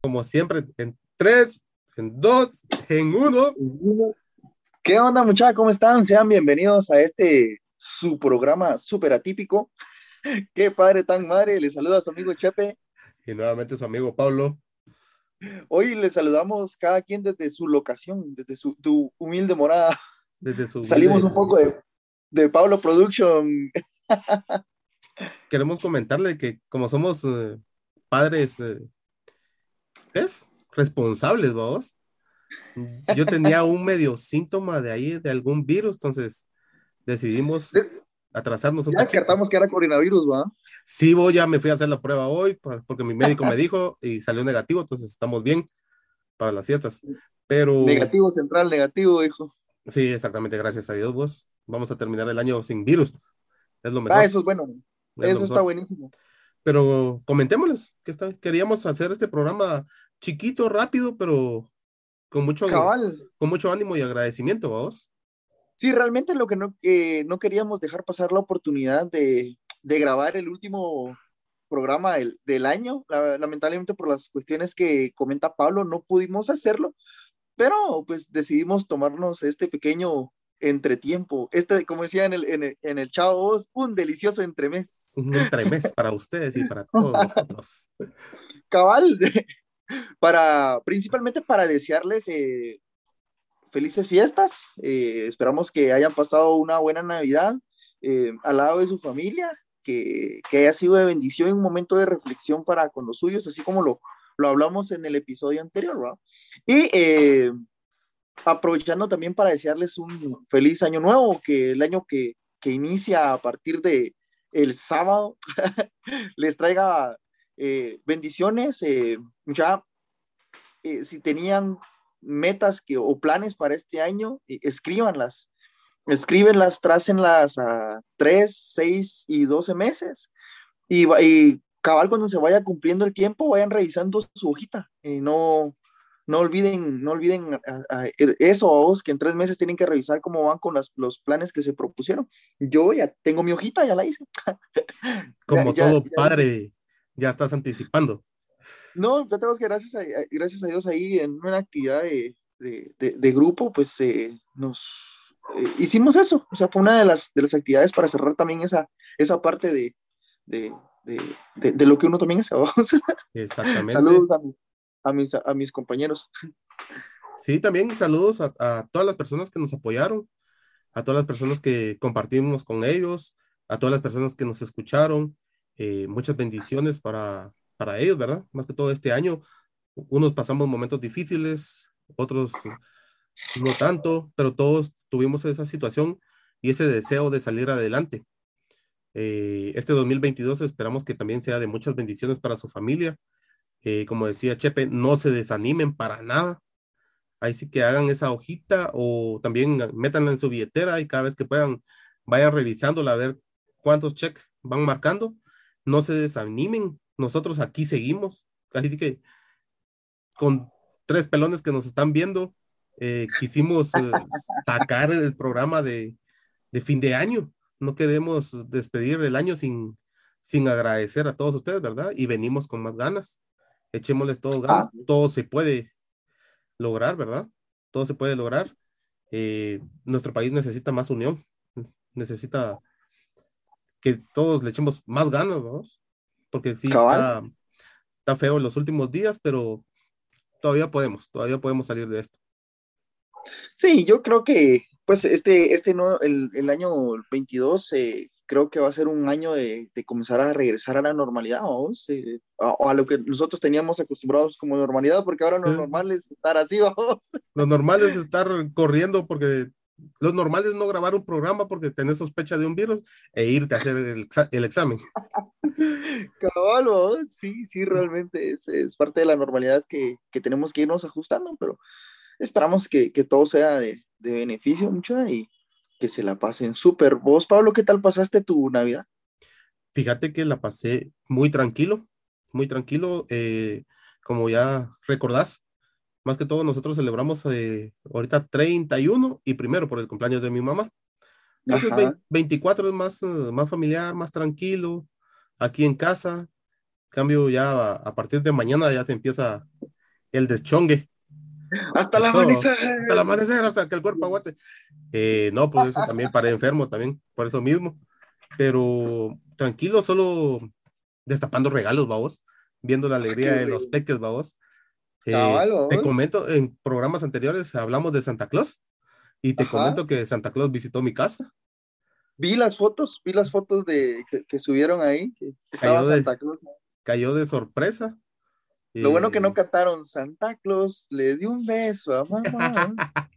como siempre, en tres, en dos, en uno. ¿Qué onda, muchachos? ¿Cómo están? Sean bienvenidos a este su programa súper atípico. Qué padre tan madre. Le saluda a su amigo Chepe. Y nuevamente su amigo Pablo. Hoy le saludamos cada quien desde su locación, desde su tu humilde morada. Desde su Salimos un poco de, de Pablo Production. Queremos comentarle que como somos eh, padres, eh, ¿qué es? Responsables, vamos. Yo tenía un medio síntoma de ahí, de algún virus, entonces decidimos atrasarnos un Ya descartamos que era coronavirus, ¿va? Sí, voy, ya me fui a hacer la prueba hoy por- porque mi médico me dijo y salió negativo, entonces estamos bien para las fiestas. Pero Negativo central, negativo, hijo. sí, exactamente, gracias a Dios, vos. Vamos a terminar el año sin virus. Es lo mejor. Ah, eso es bueno. es Eso está buenísimo. Pero comentémosles que está, queríamos hacer este programa chiquito, rápido, pero con mucho, Cabal. con mucho ánimo y agradecimiento, vamos. Sí, realmente lo que no, eh, no queríamos dejar pasar la oportunidad de, de grabar el último programa del, del año. La- lamentablemente por las cuestiones que comenta Pablo no pudimos hacerlo, pero pues decidimos tomarnos este pequeño entretiempo. Este, como decía en el, en el, en el Chavo Voz, un delicioso entremés. Un entremés para ustedes y para todos nosotros. Cabal, para, principalmente para desearles eh, felices fiestas. eh, esperamos que hayan pasado una buena Navidad eh, al lado de su familia, que, que haya sido de bendición y un momento de reflexión para con los suyos, así como lo, lo hablamos en el episodio anterior, ¿verdad? Y eh, aprovechando también para desearles un feliz año nuevo, que el año que, que inicia a partir de el sábado les traiga eh, bendiciones. eh, ya, eh, si tenían metas que, o planes para este año, eh, escríbanlas. Escríbenlas, trácenlas a 3, 6 y 12 meses. Y, y cabal, cuando se vaya cumpliendo el tiempo, vayan revisando su hojita. no, no olviden, no olviden a- a- eso, vos, que en tres meses tienen que revisar cómo van con las- los planes que se propusieron. Yo ya tengo mi hojita, ya la hice. Como Ya- todo ya- padre, ya estás anticipando. No, ya tenemos que gracias a, gracias a Dios ahí en una actividad de, de- de- de grupo, pues eh, nos eh, hicimos eso. O sea, fue una de las, de las actividades para cerrar también esa, esa parte de, de, de- de- de lo que uno también hace. Exactamente. Saludos a, mi- a mis, a mis compañeros. Sí, también saludos a, a todas las personas que nos apoyaron, a todas las personas que compartimos con ellos, a todas las personas que nos escucharon. eh, muchas bendiciones para, para ellos, ¿verdad? Más que todo este año. Unos pasamos momentos difíciles, otros no tanto, pero todos tuvimos esa situación y ese deseo de salir adelante. Eh, este 2022 esperamos que también sea de muchas bendiciones para su familia. Como decía Chepe, no se desanimen para nada ahí sí que hagan esa hojita o también métanla en su billetera y cada vez que puedan vayan revisándola a ver cuántos cheques van marcando. No se desanimen, nosotros aquí seguimos. Así que con tres pelones que nos están viendo, eh, quisimos eh, sacar el programa de, de fin de año. No queremos despedir el año sin, sin agradecer a todos ustedes, ¿verdad? Y venimos con más ganas. Echémosles todos ganas, todo se puede lograr, ¿verdad? Todo se puede lograr. Eh, nuestro país necesita más unión, necesita que todos le echemos más ganas, ¿no? Porque sí está, está feo en los últimos días, pero todavía podemos, todavía podemos salir de esto. Sí, yo creo que pues este, este no, el, el año 22 eh, creo que va a ser un año de, de comenzar a regresar a la normalidad, vamos, eh, a, a lo que nosotros teníamos acostumbrados como normalidad, porque ahora lo Sí. normal es estar así, vamos. Lo normal es estar corriendo porque lo normal es no grabar un programa porque tenés sospecha de un virus e irte a hacer el, exa- el examen. Cabal, vamos, sí, sí, realmente es, es parte de la normalidad que, que tenemos que irnos ajustando, pero esperamos que, que todo sea de, de beneficio, mucho, y que se la pasen súper. Vos, Pablo, ¿qué tal pasaste tu Navidad? Fíjate que la pasé muy tranquilo, muy tranquilo, eh, como ya recordás. Más que todo nosotros celebramos eh, ahorita 31 y primero por el cumpleaños de mi mamá. Entonces, Ajá. 24 es más, eh, más familiar, más tranquilo, aquí en casa. Cambio ya a, a partir de mañana ya se empieza el deschongue. Hasta el amanecer. Hasta el amanecer, hasta que el cuerpo aguante. Eh, no, pues eso también paré enfermo también, por eso mismo. Pero tranquilo, solo destapando regalos, vamos, viendo la alegría de los peques, vamos. Eh, te comento, en programas anteriores hablamos de Santa Claus y te comento que Santa Claus visitó mi casa. Vi las fotos, vi las fotos de que, subieron ahí, que estaba Santa Claus. Cayó de sorpresa. Lo bueno que no cantaron Santa Claus le dio un beso a mamá.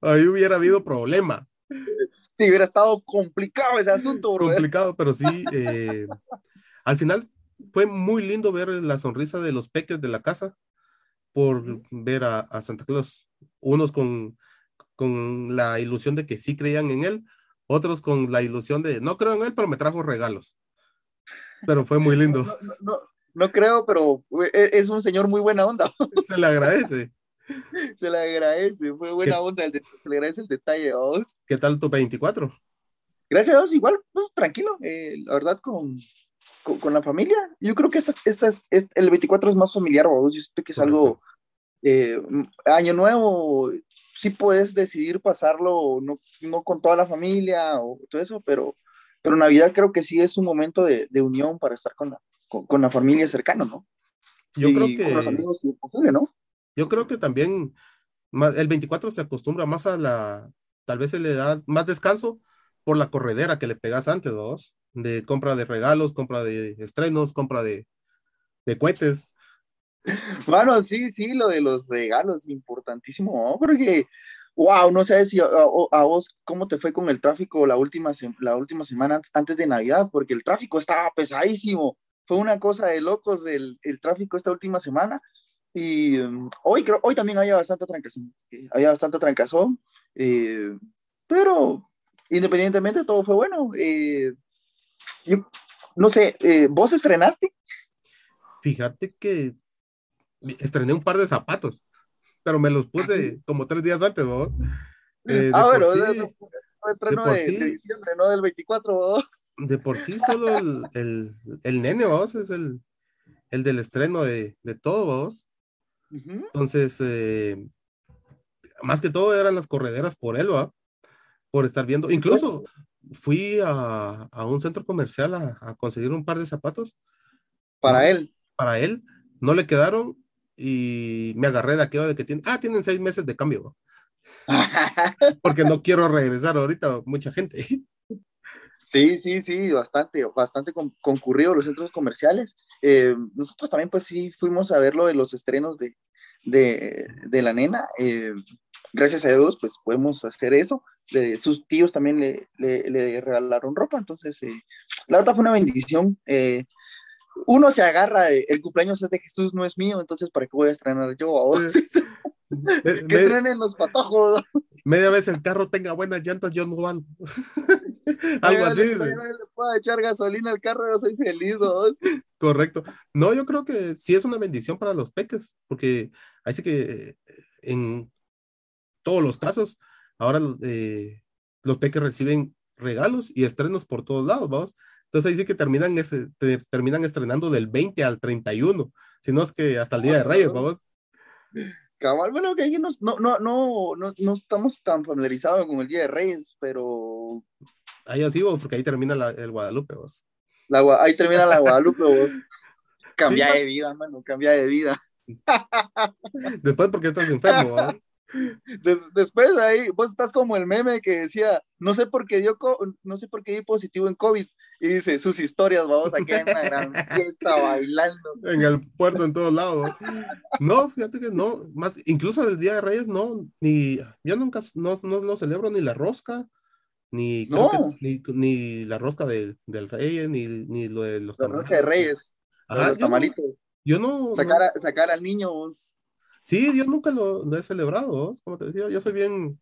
Ahí hubiera habido problema. Sí, hubiera estado complicado ese asunto, Complicado, pero sí. Eh, al final fue muy lindo ver la sonrisa de los peques de la casa por ver a, Santa Claus. Unos con, con la ilusión de que sí creían en él, otros con la ilusión de no creo en él, pero me trajo regalos. Pero fue muy lindo. no, no creo, pero e, es un señor muy buena onda. Se le agradece. Se le agradece, fue buena onda, se le agradece el detalle. Vos. ¿Qué tal tu 24? Gracias a Dios, igual, pues, tranquilo, eh, la verdad, con, con, la familia. Yo creo que esta, esta es, el 24 es más familiar, vos. yo sé que es algo, eh, año nuevo, sí puedes decidir pasarlo, no, no con toda la familia o todo eso, pero, pero Navidad creo que sí es un momento de, de unión para estar con la, con, la familia cercana, ¿no? Yo creo que... Con los amigos, si es posible, ¿no? Yo creo que también el 24 se acostumbra más a la, tal vez se le da más descanso por la corredera que le pegas antes, dos, de compra de regalos, compra de estrenos, compra de, de cohetes. Bueno, sí, sí, lo de los regalos, importantísimo, ¿no? Porque, wow, no sé si a, a, vos cómo te fue con el tráfico la última, la última semana antes de Navidad, porque el tráfico estaba pesadísimo fue una cosa de locos el, el tráfico esta última semana. Y um, hoy, creo, hoy también había bastante trancazón. Eh, había bastante trancazón. Eh, pero independientemente, todo fue bueno. Eh, yo, no sé, ¿vos estrenaste? Fíjate que estrené un par de zapatos, pero me los puse como tres días antes, ¿no? ah, bueno, estreno de, diciembre, no del 24, De por sí, solo el, el, nene, vamos, es el, el del estreno de, de todo, Entonces, eh, más que todo eran las correderas por él, ¿va? Por estar viendo. Incluso fui a, a un centro comercial a, a, conseguir un par de zapatos. Para él. Para él. No le quedaron y me agarré de aquello de que tienen, ah, tienen seis meses de cambio. ¿va? Porque no quiero regresar ahorita, mucha gente. Sí, sí, sí, bastante, bastante concurrido los centros comerciales. Eh, nosotros también, pues sí, fuimos a ver lo de los estrenos de, de, de la nena. Eh, gracias a Dios, pues podemos hacer eso. sus tíos también le, le, le, regalaron ropa, entonces, eh, la verdad fue una bendición. uno se agarra, el cumpleaños es de Jesús, no es mío, entonces, ¿para qué voy a estrenar yo ahora? que estrenen los patojos. Media vez el carro tenga buenas llantas, yo no van. Algo así. Le puedo echar gasolina al carro, yo soy feliz. Correcto. No, yo creo que sí es una bendición para los peques, porque así que en todos los casos, ahora eh, los peques reciben regalos y estrenos por todos lados, vamos. Entonces ahí sí que terminan, ese, terminan estrenando del 20 al 31, si no es que hasta el Día de Reyes, vamos. Cabal, bueno, que ahí no, no, no, no, no estamos tan familiarizados con el Día de Reyes, pero... Ahí así, vos, porque ahí termina la, el Guadalupe, vos. La, ahí termina la Guadalupe, vos. Cambia de vida, mano, cambia de vida. Después porque estás enfermo, ¿vos? después ahí, vos estás como el meme que decía, no sé por qué dio, no sé por qué di positivo en COVID, y dice, sus historias, vamos aquí en una gran fiesta bailando. En el puerto, en todos lados. No, fíjate que no, más, incluso el Día de Reyes, no, ni, yo nunca, no, no, celebro ni la rosca, ni, ni, la rosca del Rey, ni, ni lo de los La rosca de Reyes, los tamalitos. Yo no. Sacar, sacar al niño, Sí, yo nunca lo, he celebrado, como te decía, yo soy bien,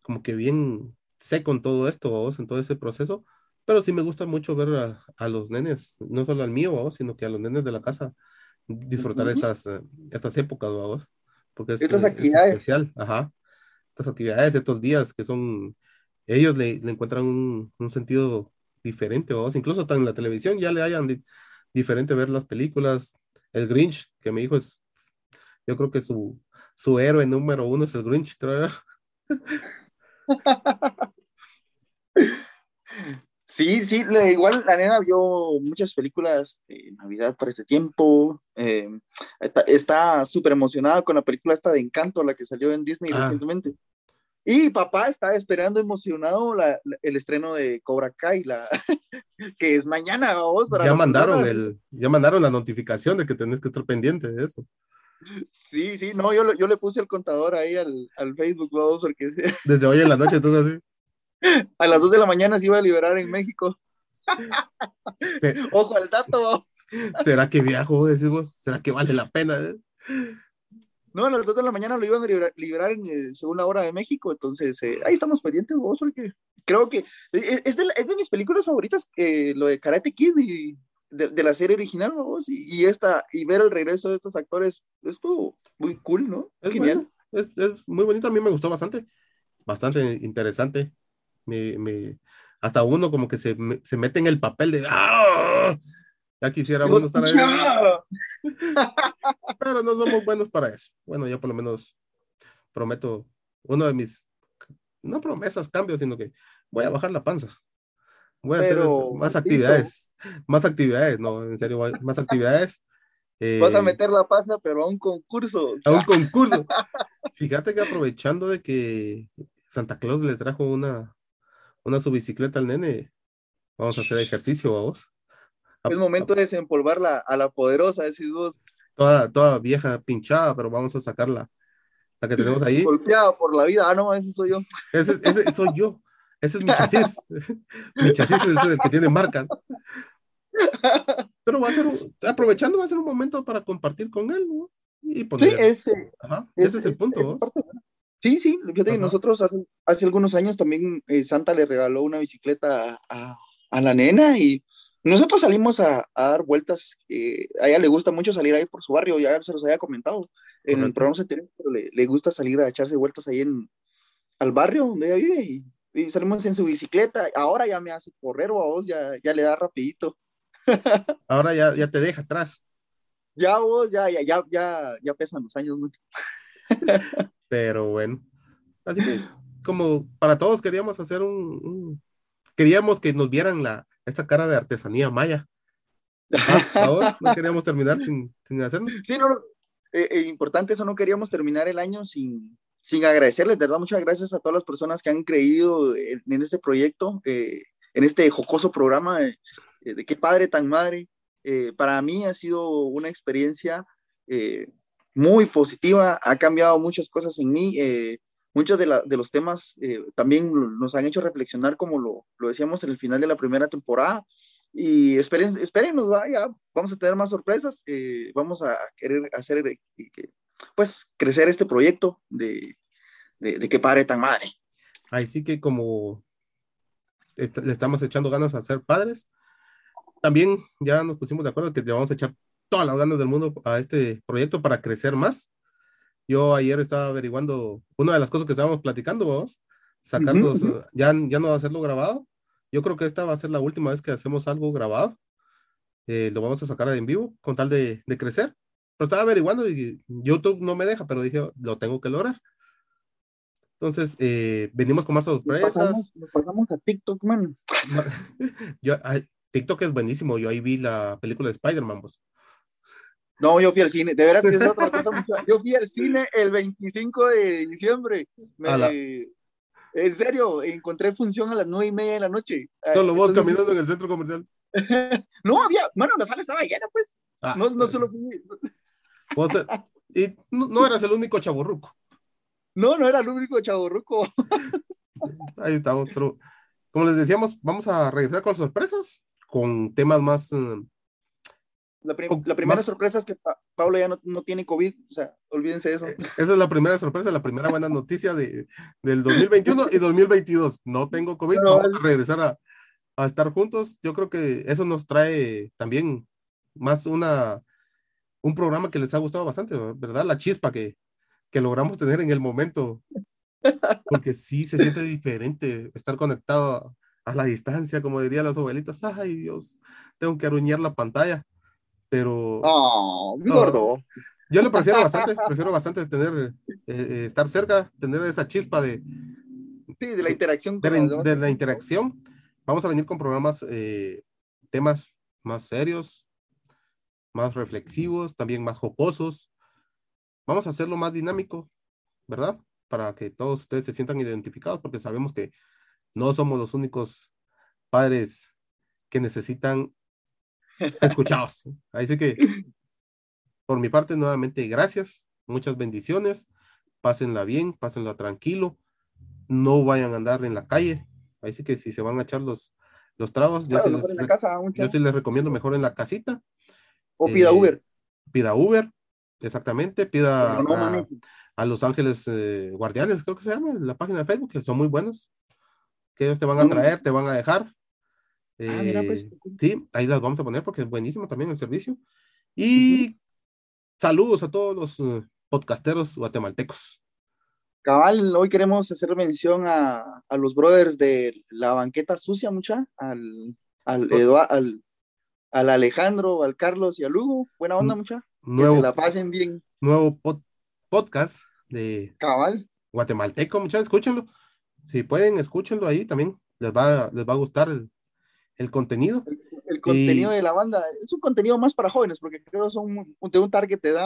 como que bien seco en todo esto, ¿vos? en todo ese proceso, pero sí me gusta mucho ver a, los nenes, no solo al mío, sino que a los nenes de la casa, disfrutar estas, eh, estas épocas, ¿vos? porque es, estas actividades. especial, ajá, estas actividades, estos días que son, ellos le, encuentran un, sentido diferente, ¿vos? incluso hasta en la televisión ya le hayan diferente ver las películas, el Grinch, que mi hijo es, yo creo que su, su héroe número uno es el Grinch, creo. Sí, sí, igual la nena vio muchas películas de Navidad para este tiempo. Eh, está súper emocionada con la película esta de Encanto, la que salió en Disney ah. recientemente. Y papá está esperando emocionado el estreno de Cobra Kai, la, que es mañana. Vos, ya, mandaron el, ya mandaron la notificación de que tenés que estar pendiente de eso. Sí, sí, no, yo, yo le puse el contador ahí al, al Facebook, vamos, porque... Desde hoy en la noche, entonces así. A las 2 de la mañana se iba a liberar en México. Ojo al dato. ¿Será que viajo? Decimos, ¿será que vale la pena? No, a las 2 de la mañana lo iban a liberar, en eh, segunda hora de México, entonces eh, ahí estamos pendientes vos, porque creo que eh, es de, es de mis películas favoritas, lo de Karate Kid y de, la serie original, vos, y, esta, y ver el regreso de estos actores, estuvo muy cool, ¿no? Es genial. es, es, muy bonito, a mí me gustó bastante, bastante interesante me, hasta uno como que se, se, mete en el papel de ¡Ah! Ya quisiera uno estar ahí. Pero no somos buenos para eso. Bueno, yo por lo menos prometo uno de mis, no promesas, cambios, sino que voy a bajar la panza. Voy a hacer más actividades. Más actividades, no, en serio, más actividades. Vas a eh, meter la panza, pero a un concurso. A un concurso. Fíjate que aprovechando de que Santa Claus le trajo una, una su bicicleta al nene, vamos a hacer ejercicio, vamos. Es momento de desempolvarla a la poderosa, decís vos. Toda, toda vieja pinchada, pero vamos a sacarla. La que tenemos ahí. Golpeada por la vida. Ah, no, ese soy yo. Ese, ese soy yo. Ese es mi chasis. mi chasis es el que tiene marca. Pero va a ser, aprovechando, va a ser un momento para compartir con él, ¿no? Y poner, sí, ese, Ajá, ese es el punto. Sí, sí, fíjate nosotros hace, hace, algunos años también eh, Santa le regaló una bicicleta a, a, la nena y nosotros salimos a, a dar vueltas. Eh, a ella le gusta mucho salir ahí por su barrio, ya se los había comentado en el programa anterior, pero le, le, gusta salir a echarse vueltas ahí en, al barrio donde ella vive y, y, salimos en su bicicleta. Ahora ya me hace correr o a vos ya, ya le da rapidito. Ahora ya, ya te deja atrás. Ya vos, ya, ya, ya, ya, ya pesan los años. ¿no? Pero bueno, así que como para todos queríamos hacer un, queríamos que nos vieran la, esta cara de artesanía maya. ahora no queríamos terminar sin, sin hacerlo. Sí, no, eh, eh, importante eso, no queríamos terminar el año sin, sin agradecerles, de verdad, muchas gracias a todas las personas que han creído en, este proyecto, eh, en este jocoso programa de, de, qué padre tan madre. para mí ha sido una experiencia muy positiva, ha cambiado muchas cosas en mí. Eh, muchos de, los temas eh, también nos han hecho reflexionar, como lo, decíamos en el final de la primera temporada. Y esperen, espérenos, vaya, vamos a tener más sorpresas. Eh, vamos a querer hacer, pues, crecer este proyecto de, de, que padre tan madre. Ahí sí que como le estamos echando ganas a ser padres, también ya nos pusimos de acuerdo que le vamos a echar todas las ganas del mundo a este proyecto para crecer más. Yo ayer estaba averiguando una de las cosas que estábamos platicando, vamos, sacando, ya, ya no va a hacerlo grabado. Yo creo que esta va a ser la última vez que hacemos algo grabado. Eh, lo vamos a sacar en vivo con tal de, de, crecer. Pero estaba averiguando y YouTube no me deja, pero dije, lo tengo que lograr. Entonces, eh, venimos con más sorpresas. Nos pasamos, a TikTok, man. Yo, TikTok es buenísimo. Yo ahí vi la película de Spider-Man, pues. No, yo fui al cine, de veras que es otra cosa Yo fui al cine el 25 de diciembre. En serio, encontré función a las nueve y media de la noche. Solo vos caminando en el centro comercial. no, había, bueno, la sala estaba llena, pues. Ah, no, no solo fui. y no, eras el único chaborruco. No, no era el único chaborruco. Ahí estamos, pero como les decíamos, vamos a regresar con sorpresas, con temas más eh, la, primera sorpresa es que Pablo ya no, tiene COVID, o sea, olvídense de eso. Eh, esa es la primera sorpresa, la primera buena noticia de, del 2021 y 2022. No tengo COVID, vamos a regresar a, a, estar juntos. Yo creo que eso nos trae también más una, un programa que les ha gustado bastante, ¿verdad? La chispa que, que logramos tener en el momento. Porque sí se siente diferente estar conectado a, a la distancia, como dirían las abuelitas. Ay, Dios, tengo que aruñar la pantalla pero... Oh, mi gordo. Yo lo prefiero bastante, prefiero bastante tener, eh, estar cerca, tener esa chispa de... Sí, de la interacción. De, la, de la interacción. Vamos a venir con programas, eh, temas más serios, más reflexivos, también más jocosos. Vamos a hacerlo más dinámico, ¿verdad? Para que todos ustedes se sientan identificados, porque sabemos que no somos los únicos padres que necesitan escuchados. Así que, por mi parte, nuevamente, gracias, muchas bendiciones, pásenla bien, pásenla tranquilo, no vayan a andar en la calle. Así que si se van a echar los, los tragos, yo, sí les, yo sí les recomiendo mejor en la casita. O pida eh, Uber. Pida Uber, exactamente, pida a, Los Ángeles eh, Guardianes, creo que se llama, la página de Facebook, que son muy buenos, que ellos te van a traer, te van a dejar. Ah, mira, pues. Eh, sí, ahí las vamos a poner porque es buenísimo también el servicio. Y saludos a todos los podcasteros guatemaltecos. Cabal, hoy queremos hacer mención a, a los brothers de la banqueta sucia, mucha, al, al, al, al, Alejandro, al Carlos y al Hugo. Buena onda, mucha. que se la pasen bien. Nuevo podcast de Cabal. Guatemalteco, muchachos, escúchenlo. Si pueden, escúchenlo ahí también. Les va, les va a gustar el, el contenido. El, contenido de la banda es un contenido más para jóvenes, porque creo que son de un target de edad